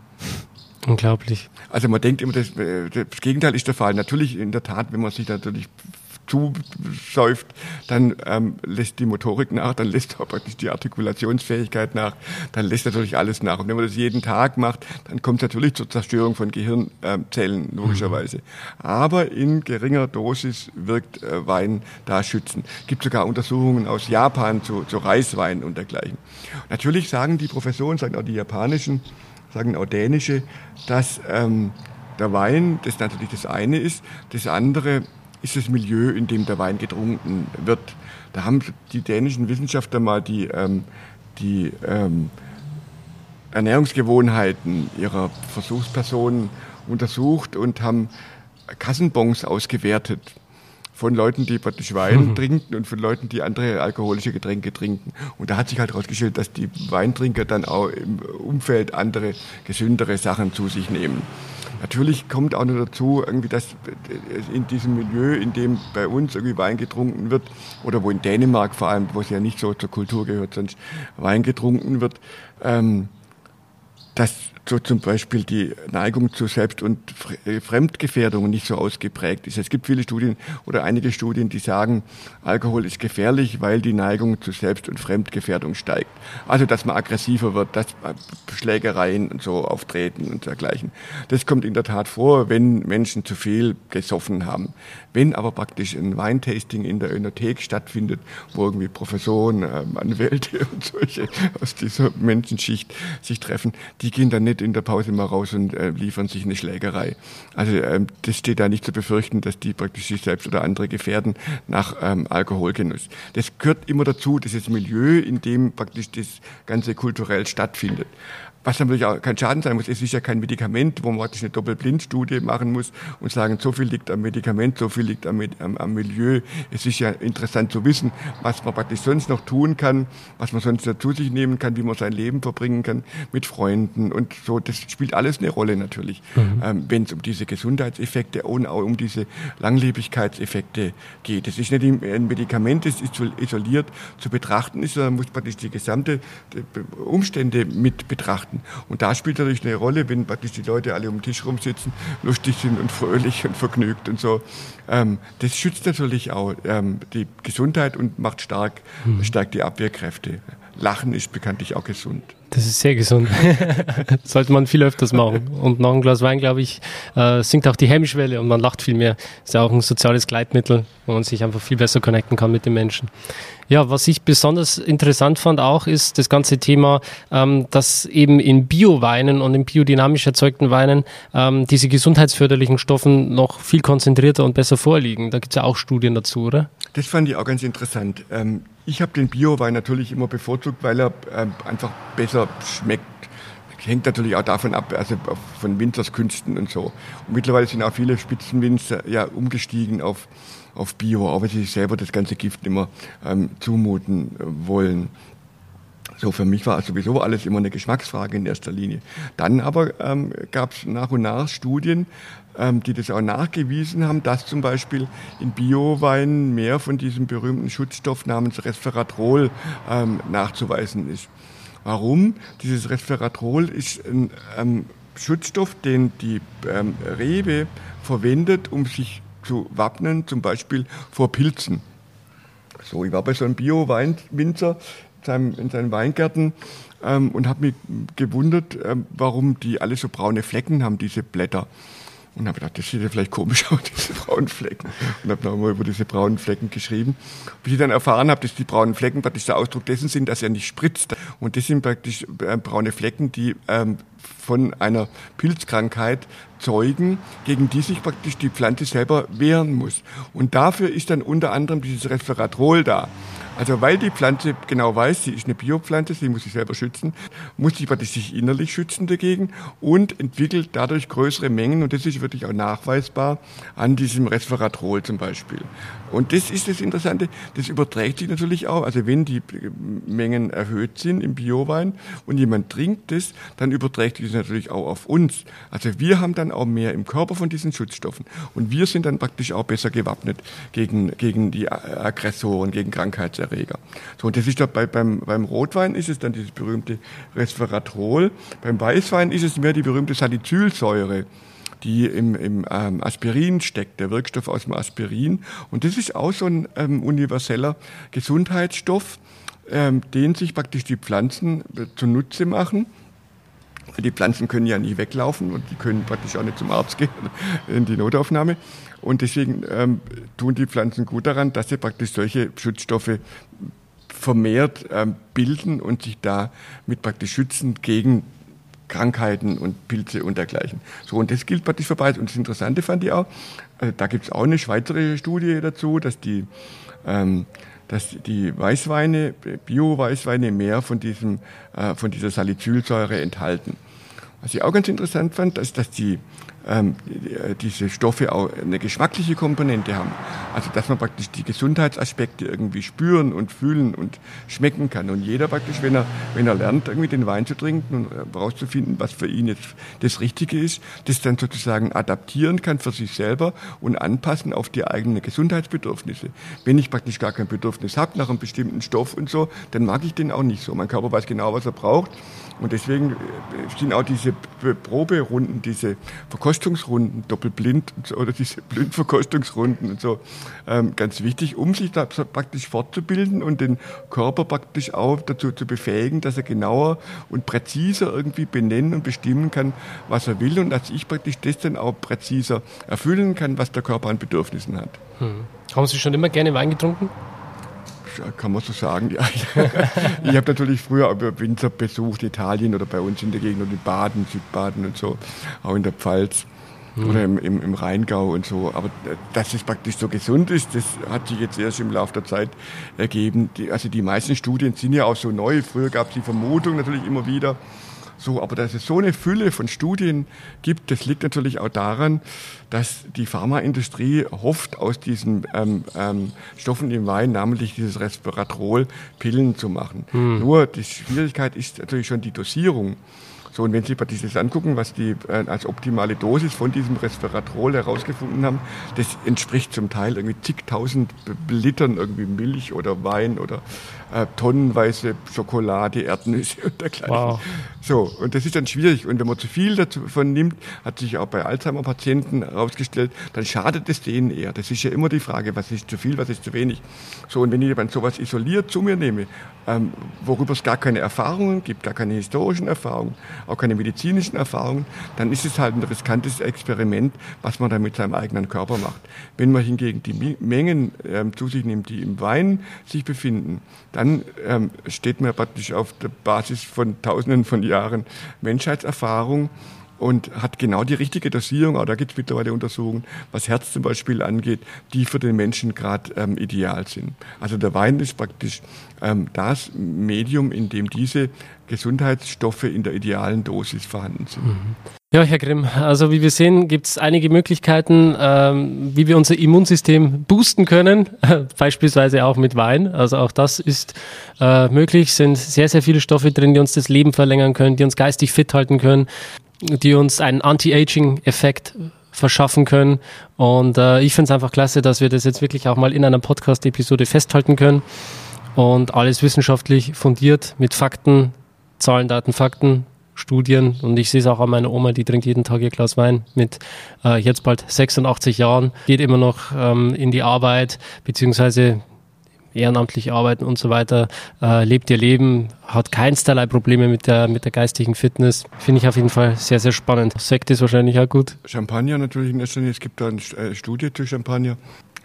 Unglaublich. Also man denkt immer, das, äh, das Gegenteil ist der Fall. Natürlich, in der Tat, wenn man sich natürlich zusäuft, dann ähm, lässt die Motorik nach, dann lässt auch praktisch die Artikulationsfähigkeit nach, dann lässt natürlich alles nach. Und wenn man das jeden Tag macht, dann kommt es natürlich zur Zerstörung von Gehirnzellen, logischerweise. Mhm. Aber in geringer Dosis wirkt äh, Wein da schützend. Es gibt sogar Untersuchungen aus Japan zu, zu Reiswein und dergleichen. Natürlich sagen die Professoren, sagen auch die japanischen, sagen auch dänische, dass ähm, der Wein, das natürlich das eine ist, das andere ist das Milieu, in dem der Wein getrunken wird. Da haben die dänischen Wissenschaftler mal die, ähm, die ähm, Ernährungsgewohnheiten ihrer Versuchspersonen untersucht und haben Kassenbons ausgewertet von Leuten, die praktisch Wein mhm. trinken und von Leuten, die andere alkoholische Getränke trinken. Und da hat sich halt herausgestellt, dass die Weintrinker dann auch im Umfeld andere, gesündere Sachen zu sich nehmen. Natürlich kommt auch noch dazu, irgendwie, dass in diesem Milieu, in dem bei uns irgendwie Wein getrunken wird, oder wo in Dänemark vor allem, wo es ja nicht so zur Kultur gehört, sonst Wein getrunken wird, ähm, dass so zum Beispiel die Neigung zu Selbst- und äh, Fremdgefährdung nicht so ausgeprägt ist. Es gibt viele Studien oder einige Studien, die sagen, Alkohol ist gefährlich, weil die Neigung zu Selbst- und Fremdgefährdung steigt. Also, dass man aggressiver wird, dass Schlägereien und so auftreten und dergleichen. Das kommt in der Tat vor, wenn Menschen zu viel gesoffen haben. Wenn aber praktisch ein Weintasting in der Önothek stattfindet, wo irgendwie Professoren, ähm, Anwälte und solche aus dieser Menschenschicht sich treffen, die gehen dann nicht nicht in der Pause mal raus und äh, liefern sich eine Schlägerei. Also ähm, das steht da nicht zu befürchten, dass die praktisch sich selbst oder andere gefährden nach ähm, Alkoholgenuss. Das gehört immer dazu, dieses Milieu, in dem praktisch das Ganze kulturell stattfindet. Was natürlich auch kein Schaden sein muss, es ist ja kein Medikament, wo man praktisch eine Doppelblindstudie machen muss und sagen, so viel liegt am Medikament, so viel liegt am, am, am Milieu. Es ist ja interessant zu wissen, was man praktisch sonst noch tun kann, was man sonst dazu sich nehmen kann, wie man sein Leben verbringen kann mit Freunden und so. Das spielt alles eine Rolle natürlich, mhm. ähm, wenn es um diese Gesundheitseffekte und auch um diese Langlebigkeitseffekte geht. Es ist nicht ein Medikament, das isoliert zu betrachten ist, sondern man muss praktisch die gesamte Umstände mit betrachten. Weihnachten. Und da spielt natürlich eine Rolle, wenn praktisch die Leute alle um den Tisch rumsitzen, lustig sind und fröhlich und vergnügt und so. Ähm, das schützt natürlich auch ähm, die Gesundheit und macht stark, mhm. stärkt die Abwehrkräfte. Lachen ist bekanntlich auch gesund. Das ist sehr gesund. Sollte man viel öfters machen. Und nach einem Glas Wein, glaube ich, äh, sinkt auch die Hemmschwelle und man lacht viel mehr. Ist ja auch ein soziales Gleitmittel, wo man sich einfach viel besser connecten kann mit den Menschen. Ja, was ich besonders interessant fand auch, ist das ganze Thema, ähm, dass eben in Bioweinen und in biodynamisch erzeugten Weinen ähm, diese gesundheitsförderlichen Stoffen noch viel konzentrierter und besser vorliegen. Da gibt es ja auch Studien dazu, oder? Das fand ich auch ganz interessant. Ähm, ich habe den Biowein natürlich immer bevorzugt, weil er ähm, einfach besser schmeckt hängt natürlich auch davon ab, also von Winzerskünsten und so. Und mittlerweile sind auch viele Spitzenwinzer ja umgestiegen auf auf Bio, auch wenn sie sich selber das ganze Gift mehr ähm, zumuten äh, wollen. So, für mich war sowieso alles immer eine Geschmacksfrage in erster Linie. Dann aber ähm, gab es nach und nach Studien, die das auch nachgewiesen haben, dass zum Beispiel in Bioweinen mehr von diesem berühmten Schutzstoff namens Resveratrol ähm, nachzuweisen ist. Warum? Dieses Resveratrol ist ein ähm, Schutzstoff, den die ähm, Rewe verwendet, um sich zu wappnen, zum Beispiel vor Pilzen. So, ich war bei so einem Bio-Weinwinzer in seinen Weingärten ähm, und habe mich gewundert, ähm, warum die alle so braune Flecken haben, diese Blätter. Und habe gedacht, das sieht ja vielleicht komisch aus, diese braunen Flecken. Und habe nochmal über diese braunen Flecken geschrieben. Bis ich dann erfahren habe, dass die braunen Flecken praktisch der Ausdruck dessen sind, dass er nicht spritzt. Und das sind praktisch äh, braune Flecken, die ähm, von einer Pilzkrankheit zeugen, gegen die sich praktisch die Pflanze selber wehren muss. Und dafür ist dann unter anderem dieses Resveratrol da. Also weil die Pflanze genau weiß, sie ist eine Biopflanze, sie muss sich selber schützen, muss sie praktisch sich innerlich schützen dagegen und entwickelt dadurch größere Mengen, und das ist wirklich auch nachweisbar, an diesem Resveratrol zum Beispiel. Und das ist das Interessante, das überträgt sich natürlich auch, also wenn die Mengen erhöht sind im Biowein und jemand trinkt das, dann überträgt sich das natürlich auch auf uns. Also wir haben dann auch mehr im Körper von diesen Schutzstoffen und wir sind dann praktisch auch besser gewappnet gegen, gegen die Aggressoren, gegen Krankheitserreger. Erreger. So, und das ist dabei, beim, beim Rotwein ist es dann dieses berühmte Resveratrol. Beim Weißwein ist es mehr die berühmte Salicylsäure die im, im ähm, Aspirin steckt, der Wirkstoff aus dem Aspirin. Und das ist auch so ein ähm, universeller Gesundheitsstoff, ähm, den sich praktisch die Pflanzen äh, zunutze machen. Die Pflanzen können ja nie weglaufen und die können praktisch auch nicht zum Arzt gehen, in die Notaufnahme. Und deswegen ähm, tun die Pflanzen gut daran, dass sie praktisch solche Schutzstoffe vermehrt ähm, bilden und sich damit praktisch schützen gegen Krankheiten und Pilze und dergleichen. So, und das gilt praktisch für beides. Und das Interessante fand ich auch, also da gibt es auch eine schweizerische Studie dazu, dass die, ähm, dass die Weißweine, Bio-Weißweine mehr von, diesem, äh, von dieser Salicylsäure enthalten. Was ich auch ganz interessant fand, ist, dass die ähm, diese Stoffe auch eine geschmackliche Komponente haben. Also dass man praktisch die Gesundheitsaspekte irgendwie spüren und fühlen und schmecken kann. Und jeder praktisch, wenn er, wenn er lernt, irgendwie den Wein zu trinken und herauszufinden, was für ihn jetzt das Richtige ist, das dann sozusagen adaptieren kann für sich selber und anpassen auf die eigenen Gesundheitsbedürfnisse. Wenn ich praktisch gar kein Bedürfnis habe nach einem bestimmten Stoff und so, dann mag ich den auch nicht so. Mein Körper weiß genau, was er braucht. Und deswegen äh, sind auch diese Proberunden, diese Verkostungsrunden, doppelblind oder diese Blindverkostungsrunden und so ähm, ganz wichtig, um sich da praktisch fortzubilden und den Körper praktisch auch dazu zu befähigen, dass er genauer und präziser irgendwie benennen und bestimmen kann, was er will und dass ich praktisch das dann auch präziser erfüllen kann, was der Körper an Bedürfnissen hat. Hm. Haben Sie schon immer gerne Wein getrunken? Kann man so sagen. Ja, ich habe natürlich früher über Winzer besucht, Italien oder bei uns in der Gegend und in Baden, Südbaden und so, auch in der Pfalz mhm. oder im, im, im, Rheingau und so. Aber dass es praktisch so gesund ist, das hat sich jetzt erst im Laufe der Zeit ergeben. Die, also die meisten Studien sind ja auch so neu. Früher gab es die Vermutung natürlich immer wieder, so, aber dass es so eine Fülle von Studien gibt, das liegt natürlich auch daran, dass die Pharmaindustrie hofft, aus diesen ähm, ähm, Stoffen im Wein, namentlich dieses Resveratrol, Pillen zu machen. Hm. Nur die Schwierigkeit ist natürlich schon die Dosierung. So, und wenn Sie sich das angucken, was die äh, als optimale Dosis von diesem Resveratrol herausgefunden haben, das entspricht zum Teil irgendwie zigtausend Litern irgendwie Milch oder Wein oder äh, tonnenweise Schokolade, Erdnüsse und dergleichen. Wow. So, und das ist dann schwierig. Und wenn man zu viel davon nimmt, hat sich auch bei Alzheimer-Patienten herausgestellt, dann schadet es denen eher. Das ist ja immer die Frage, was ist zu viel, was ist zu wenig. So, und wenn ich dann sowas isoliert zu mir nehme, ähm, worüber es gar keine Erfahrungen gibt, gar keine historischen Erfahrungen, auch keine medizinischen Erfahrungen, dann ist es halt ein riskantes Experiment, was man da mit seinem eigenen Körper macht. Wenn man hingegen die Mengen ähm, zu sich nimmt, die im Wein sich befinden, dann ähm, steht man praktisch auf der Basis von Tausenden von Jahren Menschheitserfahrung und hat genau die richtige Dosierung. Auch da gibt es mittlerweile Untersuchungen, was Herz zum Beispiel angeht, die für den Menschen gerade ähm, ideal sind. Also der Wein ist praktisch ähm, das Medium, in dem diese Gesundheitsstoffe in der idealen Dosis vorhanden sind. Mhm. Ja, Herr Grimm, also wie wir sehen, gibt es einige Möglichkeiten, ähm, wie wir unser Immunsystem boosten können, beispielsweise auch mit Wein. Also auch das ist äh, möglich, sind sehr, sehr viele Stoffe drin, die uns das Leben verlängern können, die uns geistig fit halten können, die uns einen Anti-Aging-Effekt verschaffen können. Und äh, ich finde es einfach klasse, dass wir das jetzt wirklich auch mal in einer Podcast-Episode festhalten können. Und alles wissenschaftlich fundiert mit Fakten, Zahlen, Daten, Fakten Studien. Und ich sehe es auch an meiner Oma, die trinkt jeden Tag ihr Glas Wein mit äh, jetzt bald 86 Jahren, geht immer noch ähm, in die Arbeit beziehungsweise ehrenamtlich arbeiten und so weiter, äh, lebt ihr Leben, hat keinsterlei Probleme mit der, mit der geistigen Fitness. Finde ich auf jeden Fall sehr, sehr spannend. Sekt ist wahrscheinlich auch gut. Champagner natürlich in erster Linie. Es gibt da eine äh, Studie zu Champagner.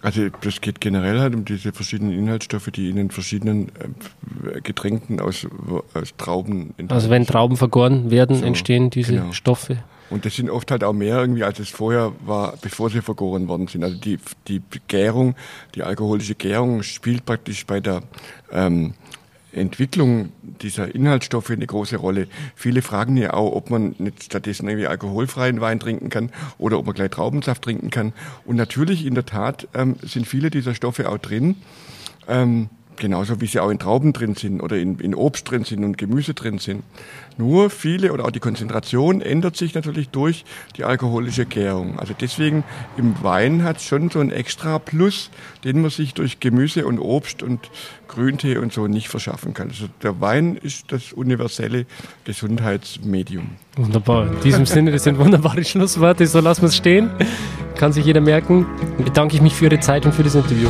Also das geht generell halt um diese verschiedenen Inhaltsstoffe, die in den verschiedenen äh, Getränken aus, aus Trauben entstehen. Also wenn Trauben vergoren werden, so, entstehen diese genau. Stoffe. Und das sind oft halt auch mehr irgendwie, als es vorher war, bevor sie vergoren worden sind. Also die, die Gärung, die alkoholische Gärung spielt praktisch bei der ähm, Entwicklung dieser Inhaltsstoffe eine große Rolle. Viele fragen ja auch, ob man nicht stattdessen irgendwie alkoholfreien Wein trinken kann oder ob man gleich Traubensaft trinken kann. Und natürlich, in der Tat, ähm, sind viele dieser Stoffe auch drin. Ähm, genauso wie sie auch in Trauben drin sind oder in, in, Obst drin sind und Gemüse drin sind. Nur viele oder auch die Konzentration ändert sich natürlich durch die alkoholische Gärung. Also deswegen im Wein hat es schon so ein extra Plus, den man sich durch Gemüse und Obst und Grüntee und so nicht verschaffen kann. Also der Wein ist das universelle Gesundheitsmedium. Wunderbar. In diesem Sinne, das sind wunderbare Schlussworte. So lassen wir es stehen. Kann sich jeder merken. Bedanke ich mich für Ihre Zeit und für das Interview.